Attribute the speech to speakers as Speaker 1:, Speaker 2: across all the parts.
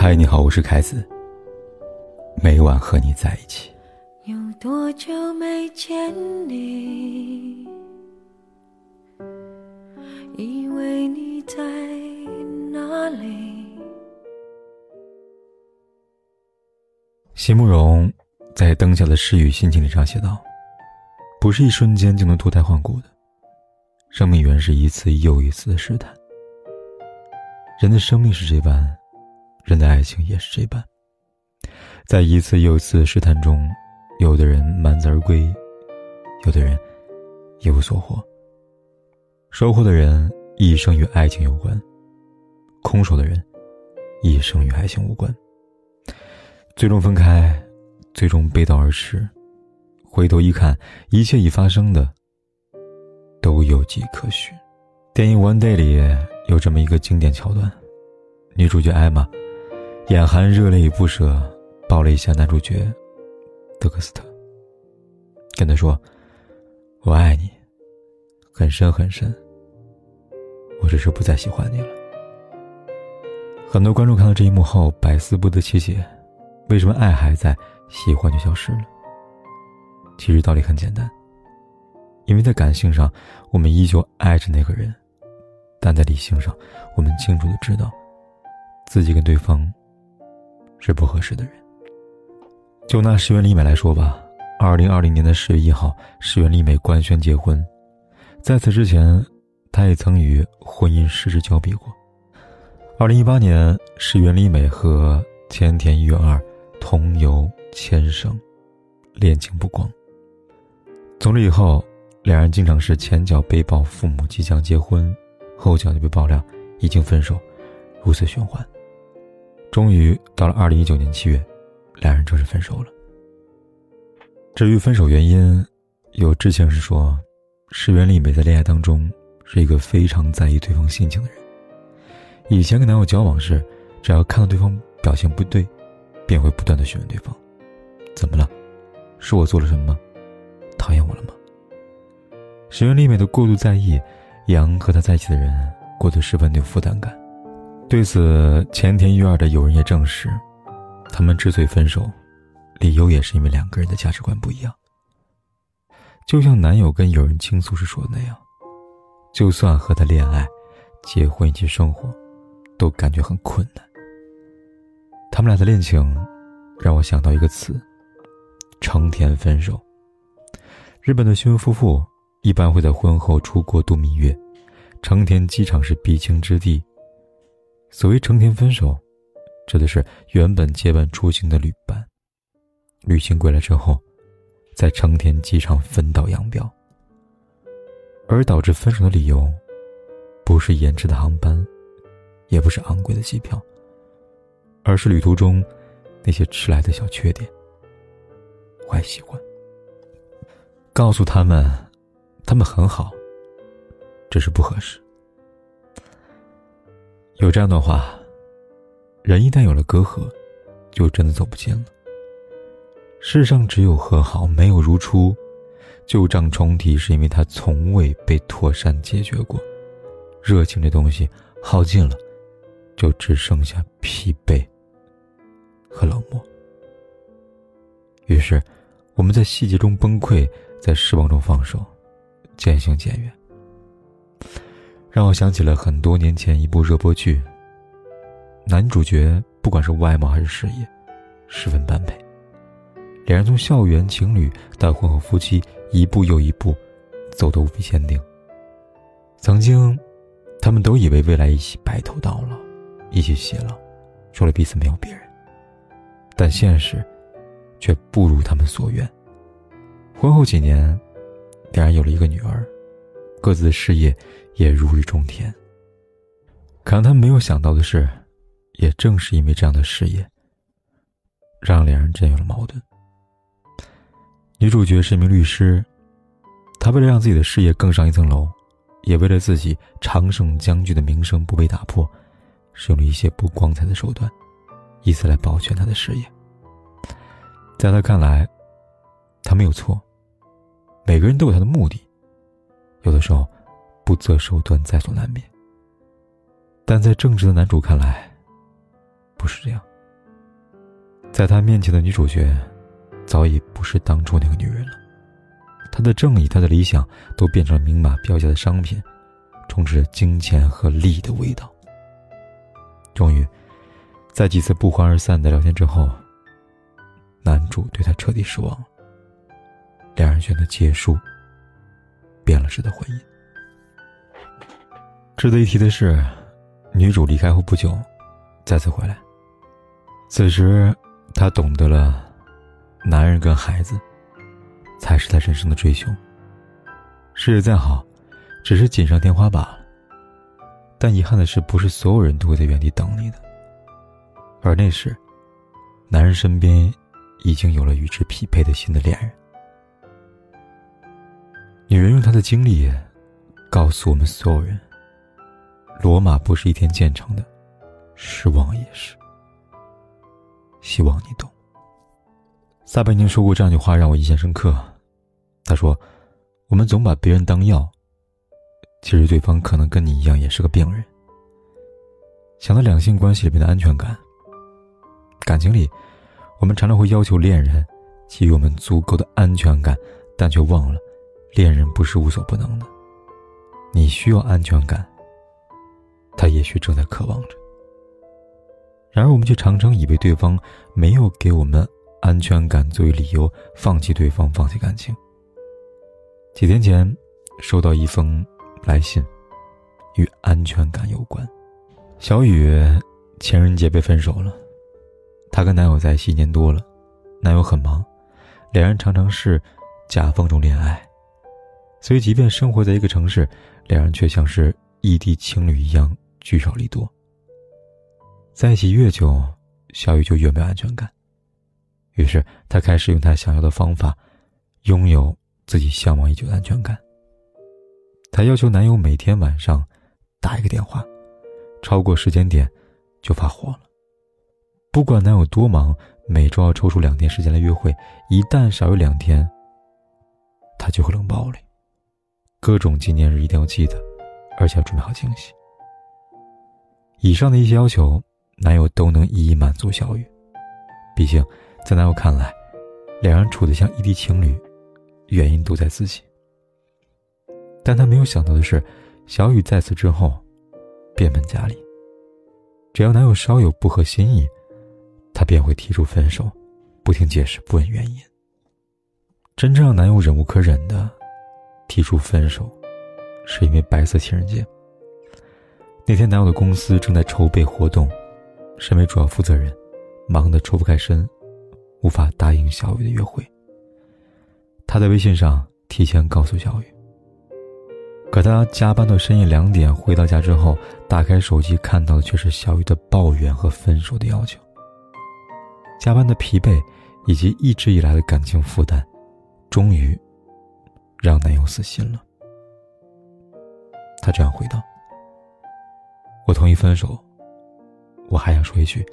Speaker 1: 嗨，你好，我是凯子。每晚和你在一起。
Speaker 2: 有多久没见你？以为你在哪里？
Speaker 1: 席慕容在《灯下的诗与心情》里这样写道：“不是一瞬间就能脱胎换骨的，生命原是一次又一次的试探。人的生命是这般。”人的爱情也是这般，在一次又一次试探中，有的人满载而归，有的人一无所获。收获的人一生与爱情有关，空手的人一生与爱情无关。最终分开，最终背道而驰，回头一看，一切已发生的都有迹可循。电影《One Day》里有这么一个经典桥段，女主角艾玛。眼含热泪与不舍，抱了一下男主角德克斯特，跟他说：“我爱你，很深很深。我只是不再喜欢你了。”很多观众看到这一幕后百思不得其解：为什么爱还在，喜欢就消失了？其实道理很简单，因为在感性上我们依旧爱着那个人，但在理性上，我们清楚的知道，自己跟对方。是不合适的人。就拿石原里美来说吧，二零二零年的十月一号，石原里美官宣结婚。在此之前，她也曾与婚姻失之交臂过。二零一八年，石原里美和千田玉二同游千省，恋情不光。从这以后，两人经常是前脚被曝父母即将结婚，后脚就被爆料已经分手，如此循环。终于到了二零一九年七月，两人正式分手了。至于分手原因，有知情人士说，石原里美在恋爱当中是一个非常在意对方心情的人。以前跟男友交往时，只要看到对方表现不对，便会不断的询问对方：“怎么了？是我做了什么吗？讨厌我了吗？”石原里美的过度在意，让和他在一起的人过得十分的有负担感。对此，前田裕二的友人也证实，他们之所以分手，理由也是因为两个人的价值观不一样。就像男友跟友人倾诉时说的那样，就算和他恋爱、结婚以及生活，都感觉很困难。他们俩的恋情，让我想到一个词：成田分手。日本的新婚夫妇一般会在婚后出国度蜜月，成田机场是必经之地。所谓成田分手，指的是原本结伴出行的旅伴，旅行归来之后，在成田机场分道扬镳。而导致分手的理由，不是延迟的航班，也不是昂贵的机票，而是旅途中那些迟来的小缺点、坏习惯。告诉他们，他们很好，只是不合适。有这样的话，人一旦有了隔阂，就真的走不近了。世上只有和好，没有如初。旧账重提，是因为它从未被妥善解决过。热情这东西耗尽了，就只剩下疲惫和冷漠。于是，我们在细节中崩溃，在失望中放手，渐行渐远。让我想起了很多年前一部热播剧。男主角不管是外貌还是事业，十分般配。两人从校园情侣到婚后夫妻，一步又一步，走得无比坚定。曾经，他们都以为未来一起白头到老，一起偕老，除了彼此没有别人。但现实，却不如他们所愿。婚后几年，两人有了一个女儿。各自的事业也如日中天。可让他没有想到的是，也正是因为这样的事业，让两人真有了矛盾。女主角是一名律师，她为了让自己的事业更上一层楼，也为了自己常胜将军的名声不被打破，使用了一些不光彩的手段，以此来保全她的事业。在他看来，他没有错。每个人都有他的目的。有的时候，不择手段在所难免。但在正直的男主看来，不是这样。在他面前的女主角，早已不是当初那个女人了。她的正义，她的理想，都变成了明码标价的商品，充斥着金钱和利益的味道。终于，在几次不欢而散的聊天之后，男主对她彻底失望了。两人选择结束，变了质的婚姻。值得一提的是，女主离开后不久，再次回来。此时。她懂得了，男人跟孩子，才是她人生的追求。事业再好，只是锦上添花罢了。但遗憾的是，不是所有人都会在原地等你的。而那时，男人身边已经有了与之匹配的新的恋人。女人用她的经历，告诉我们所有人：罗马不是一天建成的，失望也是。希望你懂。撒贝宁说过这样一句话，让我印象深刻。他说：“我们总把别人当药，其实对方可能跟你一样，也是个病人。”想到两性关系里面的安全感，感情里，我们常常会要求恋人给予我们足够的安全感，但却忘了，恋人不是无所不能的。你需要安全感，他也许正在渴望着。然而，我们却常常以为对方没有给我们安全感作为理由，放弃对方，放弃感情。几天前，收到一封来信，与安全感有关。小雨情人节被分手了，她跟男友在一起一年多了，男友很忙，两人常常是夹缝中恋爱，所以即便生活在一个城市，两人却像是异地情侣一样聚少离多。在一起越久，小雨就越没有安全感。于是，她开始用她想要的方法，拥有自己向往已久的安全感。她要求男友每天晚上打一个电话，超过时间点就发火了。不管男友多忙，每周要抽出两天时间来约会，一旦少有两天，她就会冷暴力。各种纪念日一定要记得，而且要准备好惊喜。以上的一些要求。男友都能一一满足小雨，毕竟，在男友看来，两人处得像异地情侣，原因都在自己。但他没有想到的是，小雨在此之后，变本加厉。只要男友稍有不合心意，她便会提出分手，不听解释，不问原因。真正让男友忍无可忍的，提出分手，是因为白色情人节。那天，男友的公司正在筹备活动。身为主要负责人，忙得抽不开身，无法答应小雨的约会。他在微信上提前告诉小雨。可他加班到深夜两点回到家之后，打开手机看到的却是小雨的抱怨和分手的要求。加班的疲惫以及一直以来的感情负担，终于让男友死心了。他这样回道：“我同意分手。”我还想说一句，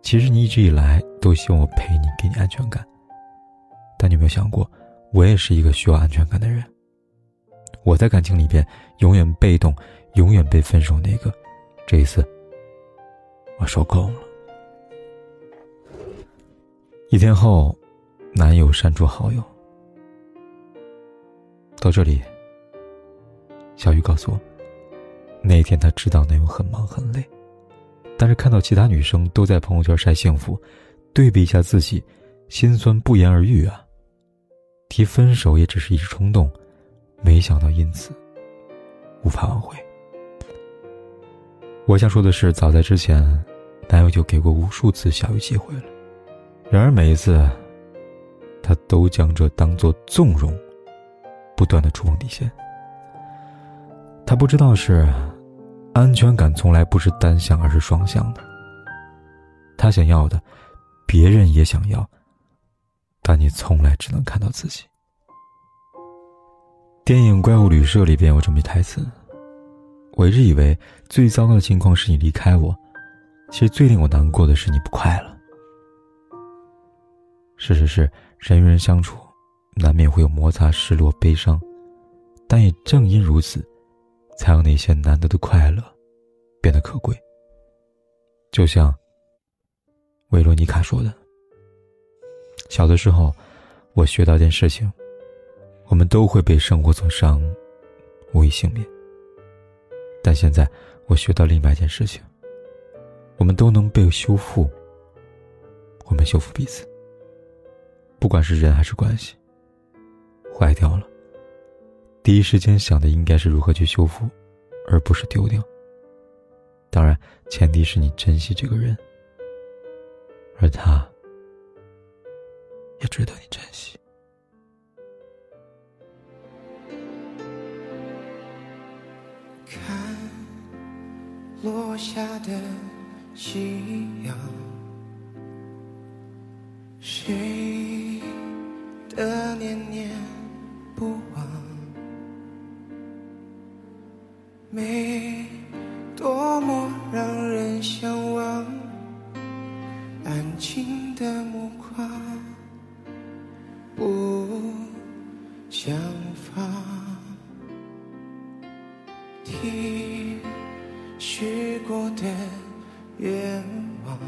Speaker 1: 其实你一直以来都希望我陪你，给你安全感。但你有没有想过，我也是一个需要安全感的人。我在感情里边永远被动，永远被分手那个。这一次，我受够了。一天后，男友删除好友。到这里，小雨告诉我，那天他知道男友很忙很累。但是看到其他女生都在朋友圈晒幸福，对比一下自己，心酸不言而喻啊。提分手也只是一时冲动，没想到因此无法挽回。我想说的是，早在之前，男友就给过无数次小雨机会了，然而每一次，他都将这当做纵容，不断的触碰底线。他不知道是。安全感从来不是单向，而是双向的。他想要的，别人也想要，但你从来只能看到自己。电影《怪物旅社》里边有这么一台词：“我一直以为最糟糕的情况是你离开我，其实最令我难过的是你不快乐。”事实是，人与人相处，难免会有摩擦、失落、悲伤，但也正因如此。才让那些难得的快乐变得可贵。就像维罗妮卡说的：“小的时候，我学到一件事情：我们都会被生活所伤，无一幸免。但现在，我学到另外一件事情：我们都能被修复。我们修复彼此，不管是人还是关系，坏掉了，第一时间想的应该是如何去修复，而不是丢掉。当然，前提是你珍惜这个人，而他。也值得你珍惜。
Speaker 3: 看落下的夕阳，谁许过的愿望，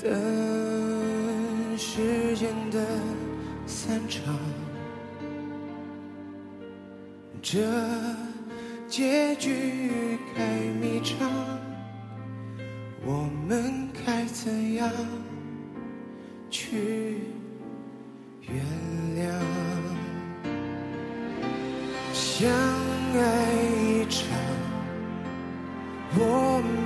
Speaker 3: 等时间的散场，这结局该迷长，我们该怎样？去原谅，相爱一场，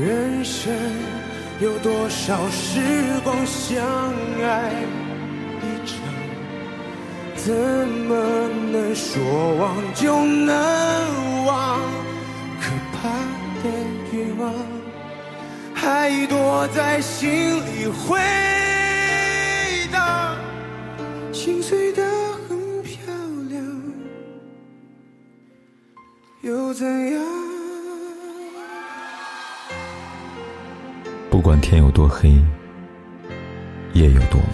Speaker 3: 人生有多少时光？相爱一场，怎么能说忘就能忘？可怕的欲望，还躲在心里回荡。心碎的很漂亮，又怎样？
Speaker 1: 管天有多黑，夜有多晚，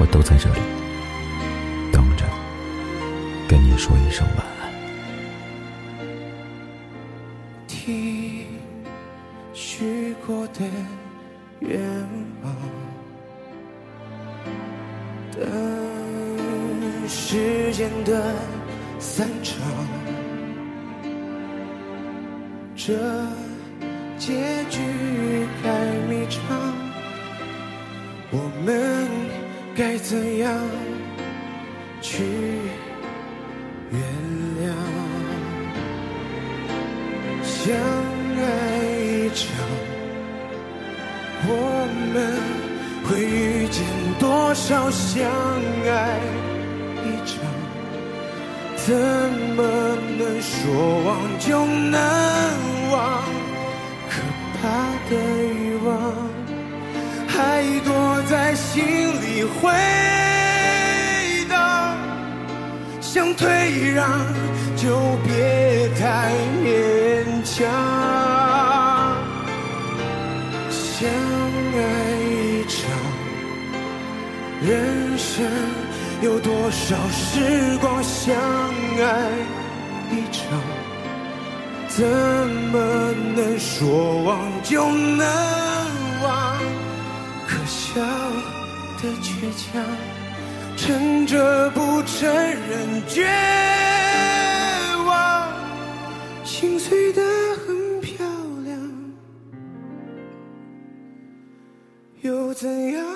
Speaker 1: 我都在这里等着，跟你说一声晚安。
Speaker 3: 听许过的愿望。等时间的散场，这结怎样去原谅？相爱一场，我们。会遇见多少相爱一场？怎么能说忘就能忘？可怕的欲望还躲在心你回荡。想退让就别太勉强。相爱一场。人生有多少时光相爱一场？怎么能说忘就能忘？可笑的倔强，撑着不承认绝望，心碎的很漂亮，又怎样？